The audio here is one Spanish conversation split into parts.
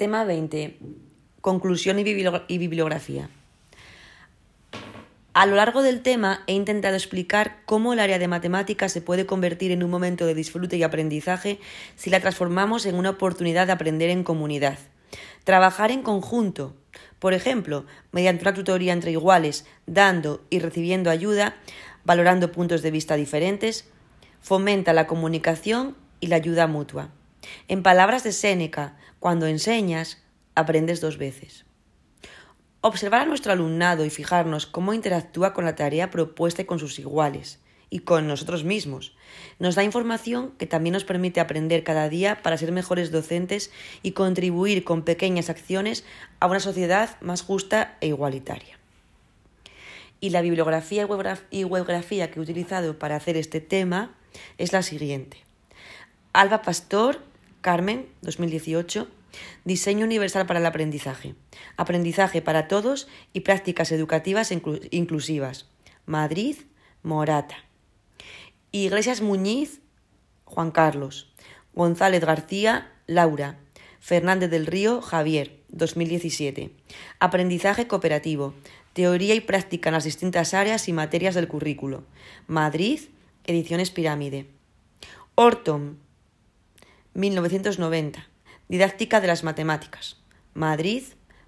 Tema 20. Conclusión y bibliografía. A lo largo del tema he intentado explicar cómo el área de matemáticas se puede convertir en un momento de disfrute y aprendizaje si la transformamos en una oportunidad de aprender en comunidad. Trabajar en conjunto, por ejemplo, mediante una tutoría entre iguales, dando y recibiendo ayuda, valorando puntos de vista diferentes, fomenta la comunicación y la ayuda mutua. En palabras de Séneca, cuando enseñas, aprendes dos veces. Observar a nuestro alumnado y fijarnos cómo interactúa con la tarea propuesta y con sus iguales y con nosotros mismos. Nos da información que también nos permite aprender cada día para ser mejores docentes y contribuir con pequeñas acciones a una sociedad más justa e igualitaria. Y la bibliografía y webgrafía que he utilizado para hacer este tema es la siguiente. Alba Pastor, Carmen, 2018. Diseño universal para el aprendizaje. Aprendizaje para todos y prácticas educativas inclusivas. Madrid, Morata. Iglesias Muñiz, Juan Carlos. González García, Laura. Fernández del Río, Javier, 2017. Aprendizaje cooperativo. Teoría y práctica en las distintas áreas y materias del currículo. Madrid, Ediciones Pirámide. Orton, 1990. Didáctica de las Matemáticas. Madrid,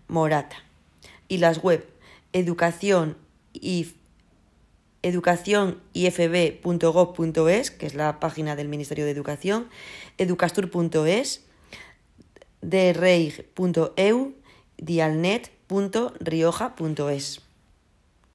Morata. Y las web educación y educacionifb.gov.es, que es la página del Ministerio de Educación, educastur.es, derreig.eu, dialnet.rioja.es.